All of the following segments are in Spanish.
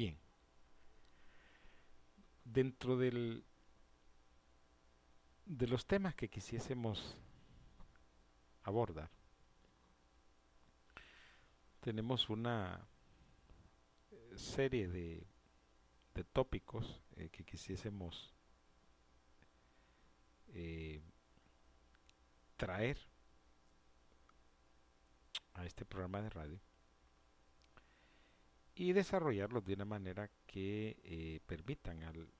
Bien. Dentro del, de los temas que quisiésemos abordar, tenemos una eh, serie de, de tópicos eh, que quisiésemos eh, traer a este programa de radio y desarrollarlos de una manera que eh, permitan al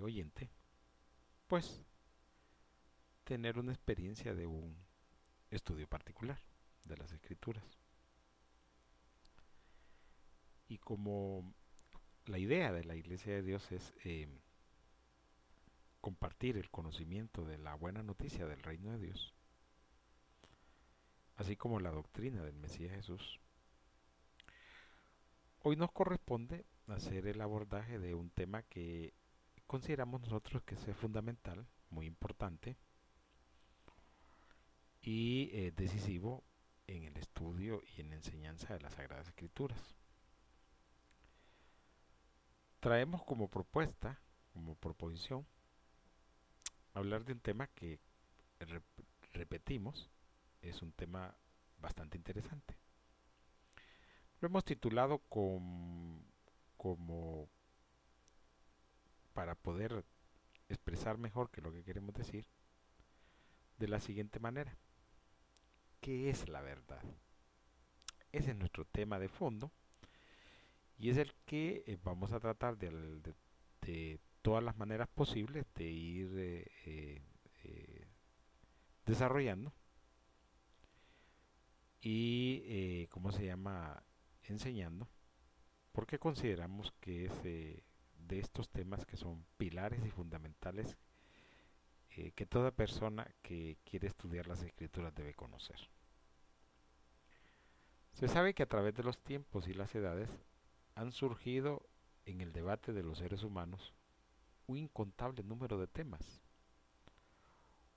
oyente pues tener una experiencia de un estudio particular de las escrituras y como la idea de la Iglesia de Dios es eh, compartir el conocimiento de la buena noticia del reino de Dios, así como la doctrina del Mesías Jesús. Hoy nos corresponde hacer el abordaje de un tema que consideramos nosotros que es fundamental, muy importante y eh, decisivo en el estudio y en la enseñanza de las Sagradas Escrituras traemos como propuesta, como proposición, hablar de un tema que repetimos, es un tema bastante interesante. Lo hemos titulado como para poder expresar mejor que lo que queremos decir de la siguiente manera. ¿Qué es la verdad? Ese es nuestro tema de fondo y es el que eh, vamos a tratar de, todas las maneras posibles de ir eh, eh, desarrollando y, ¿cómo se llama?, enseñando, porque consideramos que es de estos temas que son pilares y fundamentales que toda persona que quiere estudiar las escrituras debe conocer. Se sabe que a través de los tiempos y las edades han surgido en el debate de los seres humanos un incontable número de temas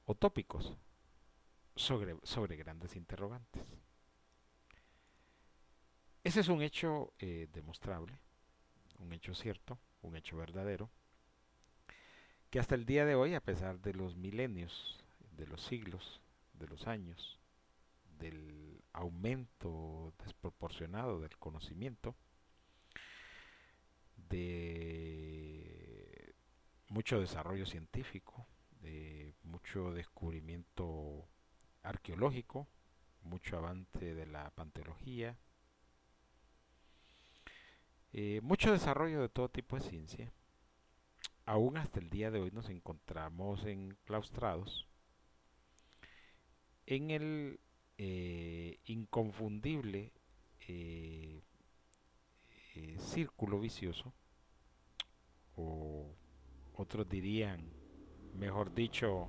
o tópicos sobre, sobre grandes interrogantes. Ese es un hecho eh, demostrable, un hecho cierto, un hecho verdadero, que hasta el día de hoy, a pesar de los milenios, de los siglos, de los años, del aumento desproporcionado del conocimiento, de mucho desarrollo científico, de mucho descubrimiento arqueológico, mucho avance de la panteología, eh, mucho desarrollo de todo tipo de ciencia. Aún hasta el día de hoy nos encontramos enclaustrados en el eh, inconfundible eh, círculo vicioso, o otros dirían, mejor dicho,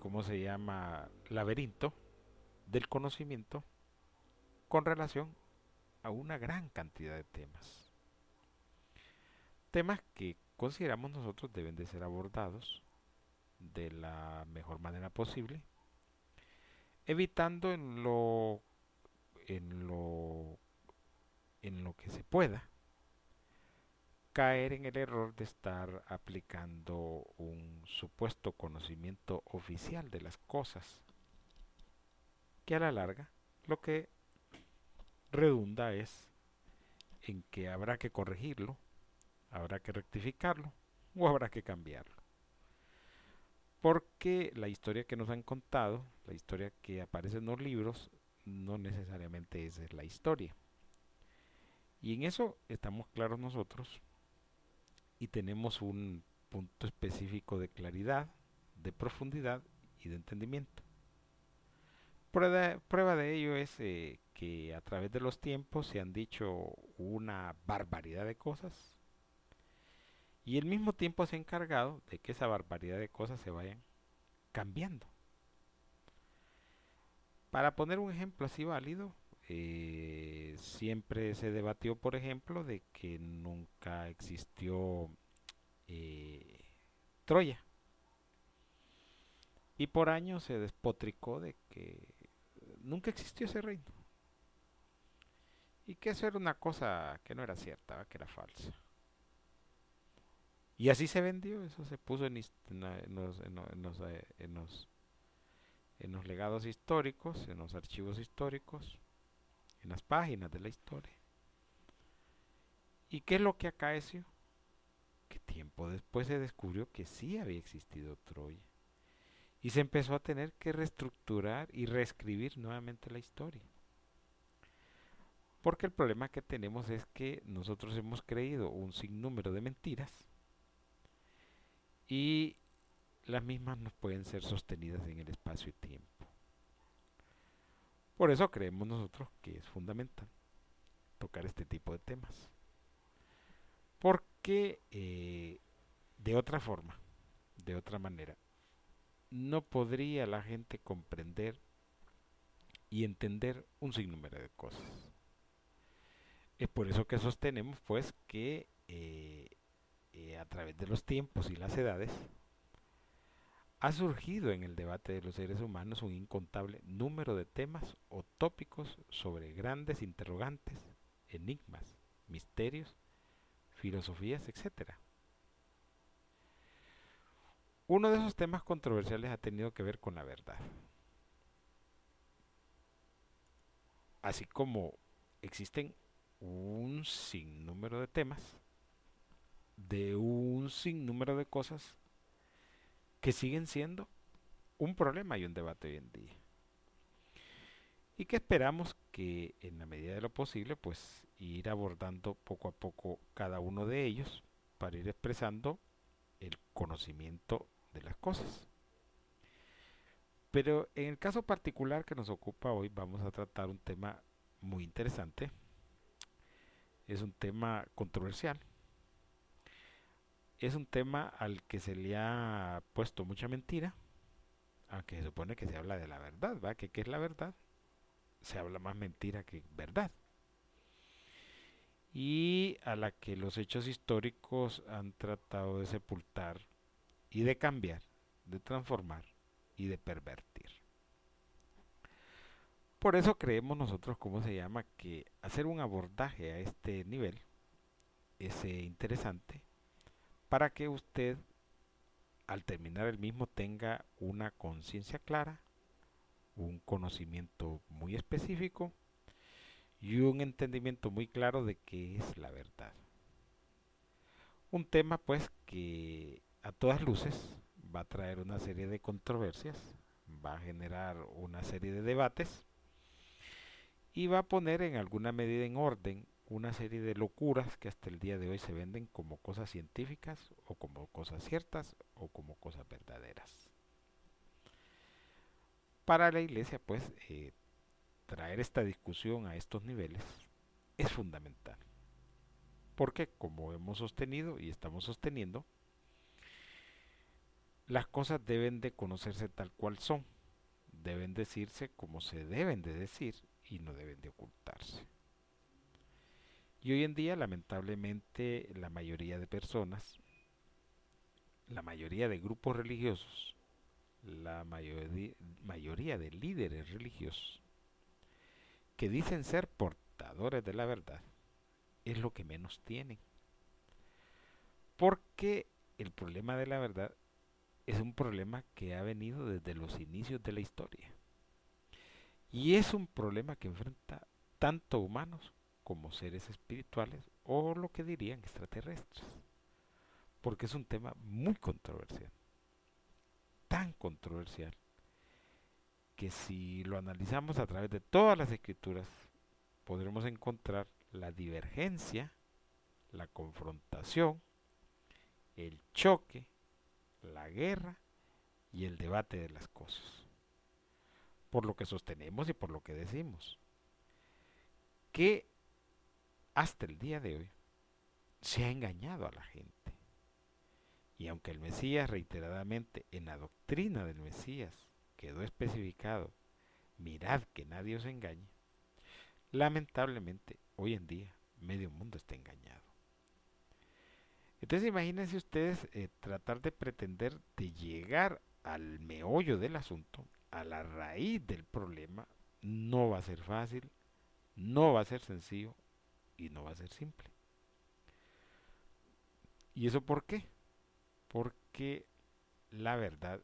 ¿cómo se llama? Laberinto del conocimiento con relación a una gran cantidad de temas. Temas que consideramos nosotros deben de ser abordados de la mejor manera posible, evitando en lo en lo en lo que se pueda, caer en el error de estar aplicando un supuesto conocimiento oficial de las cosas, que a la larga lo que redunda es en que habrá que corregirlo, habrá que rectificarlo o habrá que cambiarlo. Porque la historia que nos han contado, la historia que aparece en los libros, no necesariamente es la historia. Y en eso estamos claros nosotros y tenemos un punto específico de claridad, de profundidad y de entendimiento. Prueba, de ello es eh, que a través de los tiempos se han dicho una barbaridad de cosas y el mismo tiempo se ha encargado de que esa barbaridad de cosas se vayan cambiando. Para poner un ejemplo así válido, eh, siempre se debatió, por ejemplo, de que nunca existió eh, Troya. Y por años se despotricó de que nunca existió ese reino. Y que eso era una cosa que no era cierta, que era falsa. Y así se vendió, eso se puso en, los, los legados históricos, en los archivos históricos, en las páginas de la historia. ¿Y qué es lo que acaeció? Que tiempo después se descubrió que sí había existido Troya. Y se empezó a tener que reestructurar y reescribir nuevamente la historia. Porque el problema que tenemos es que nosotros hemos creído un sinnúmero de mentiras y las mismas no pueden ser sostenidas en el espacio y tiempo. Por eso creemos nosotros que es fundamental tocar este tipo de temas. Porque eh, de otra forma, de otra manera, no podría la gente comprender y entender un sinnúmero de cosas. Es por eso que sostenemos pues que eh, eh, a través de los tiempos y las edades ha surgido en el debate de los seres humanos un incontable número de temas o tópicos sobre grandes interrogantes, enigmas, misterios filosofías, etc. Uno de esos temas controversiales ha tenido que ver con la verdad. Así como existen un sinnúmero de temas, de un sinnúmero de cosas que siguen siendo un problema y un debate hoy en día. Y que esperamos que en la medida de lo posible pues ir abordando poco a poco cada uno de ellos para ir expresando el conocimiento de las cosas. Pero en el caso particular que nos ocupa hoy vamos a tratar un tema muy interesante. Es un tema controversial. Es un tema al que se le ha puesto mucha mentira, aunque se supone que se habla de la verdad, ¿va? ¿Qué, qué es la verdad? Se habla más mentira que verdad y a la que los hechos históricos han tratado de sepultar y de cambiar, de transformar y de pervertir. Por eso creemos nosotros, ¿cómo se llama?, que hacer un abordaje a este nivel es eh, interesante para que usted al terminar el mismo tenga una conciencia clara, un conocimiento muy específico y un entendimiento muy claro de qué es la verdad. Un tema pues que a todas luces va a traer una serie de controversias, va a generar una serie de debates y va a poner en alguna medida en orden una serie de locuras que hasta el día de hoy se venden como cosas científicas o como cosas ciertas o como cosas verdaderas. Para la iglesia pues eh, traer esta discusión a estos niveles es fundamental. Porque, como hemos sostenido y estamos sosteniendo, las cosas deben de conocerse tal cual son, deben decirse como se deben de decir y no deben de ocultarse. Y hoy en día, lamentablemente, la mayoría de personas, la mayoría de grupos religiosos, la mayoría de líderes religiosos, que dicen ser portadores de la verdad es lo que menos tienen. Porque el problema de la verdad es un problema que ha venido desde los inicios de la historia. Y es un problema que enfrenta tanto humanos como seres espirituales o lo que dirían extraterrestres. Porque es un tema muy controversial. Tan controversial que si lo analizamos a través de todas las escrituras, podremos encontrar la divergencia, la confrontación, el choque, la guerra y el debate de las cosas. Por lo que sostenemos y por lo que decimos. Que hasta el día de hoy se ha engañado a la gente. Y aunque el Mesías reiteradamente en la doctrina del Mesías quedó especificado, mirad que nadie os engañe, lamentablemente hoy en día medio mundo está engañado. Entonces imagínense ustedes eh, tratar de pretender de llegar al meollo del asunto, a la raíz del problema, no va a ser fácil, no va a ser sencillo, y no va a ser simple. ¿Y eso por qué? Porque la verdad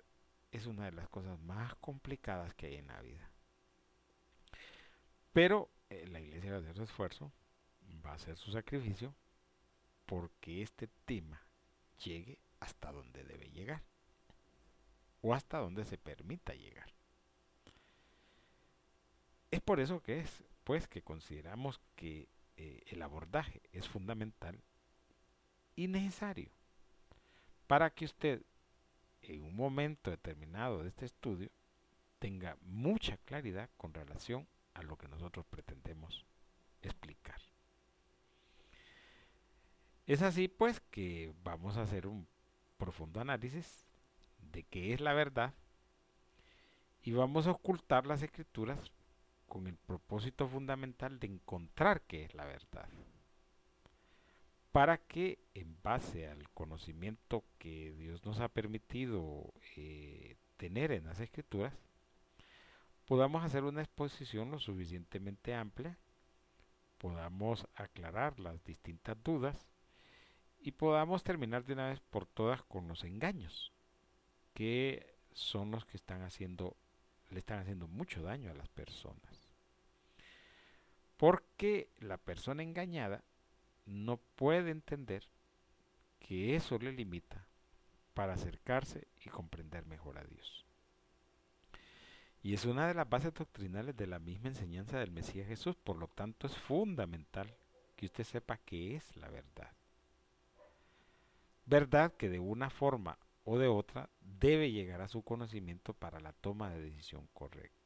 es una de las cosas más complicadas que hay en la vida. Pero eh, la iglesia va a hacer su esfuerzo, va a hacer su sacrificio, porque este tema llegue hasta donde debe llegar o hasta donde se permita llegar. Es por eso que es, pues, que consideramos que eh, el abordaje es fundamental y necesario para que usted en un momento determinado de este estudio tenga mucha claridad con relación a lo que nosotros pretendemos explicar. Es así pues que vamos a hacer un profundo análisis de qué es la verdad y vamos a ocultar las escrituras con el propósito fundamental de encontrar qué es la verdad. Para que en base al conocimiento que Dios nos ha permitido eh, tener en las escrituras, podamos hacer una exposición lo suficientemente amplia, podamos aclarar las distintas dudas y podamos terminar de una vez por todas con los engaños, que son los que están haciendo, le están haciendo mucho daño a las personas. Porque la persona engañada no puede entender que eso le limita para acercarse y comprender mejor a Dios. Y es una de las bases doctrinales de la misma enseñanza del Mesías Jesús. Por lo tanto, es fundamental que usted sepa qué es la verdad. Verdad que de una forma o de otra debe llegar a su conocimiento para la toma de decisión correcta.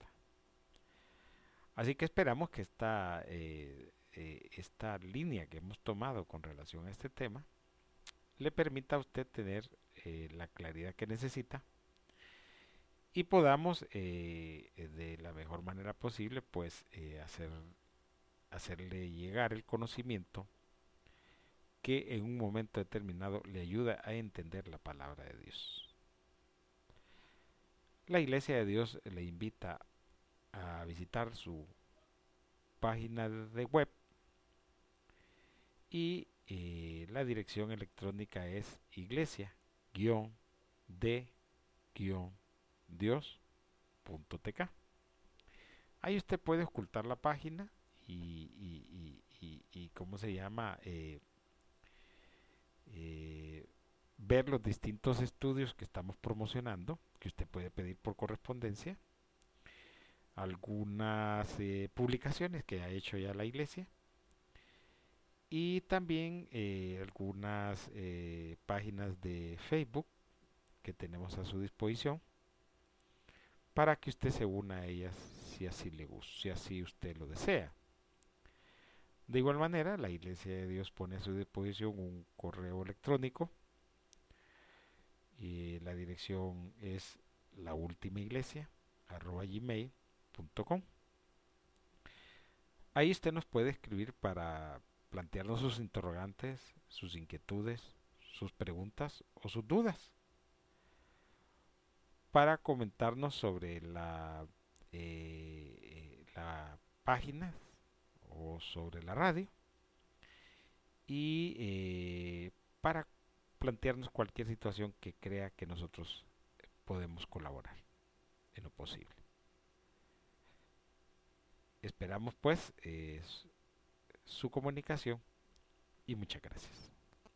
Así que esperamos que esta, eh, eh, esta línea que hemos tomado con relación a este tema le permita a usted tener eh, la claridad que necesita y podamos de la mejor manera posible pues hacer, hacerle llegar el conocimiento que en un momento determinado le ayuda a entender la palabra de Dios. La Iglesia de Dios le invita a visitar su página de web. Y la dirección electrónica es iglesia-de- dios.tk. Ahí usted puede ocultar la página y, y, cómo se llama eh, eh, ver los distintos estudios que estamos promocionando, que usted puede pedir por correspondencia, algunas eh, publicaciones que ha hecho ya la iglesia y también algunas páginas de Facebook que tenemos a su disposición para que usted se una a ellas si así le gusta, si así usted lo desea. De igual manera, la Iglesia de Dios pone a su disposición un correo electrónico y la dirección es la última iglesia Ahí usted nos puede escribir para plantearnos sus interrogantes, sus inquietudes, sus preguntas o sus dudas. Para comentarnos sobre la, eh, página o sobre la radio. Y eh, para plantearnos cualquier situación que crea que nosotros podemos colaborar en lo posible. Esperamos pues su comunicación y muchas gracias.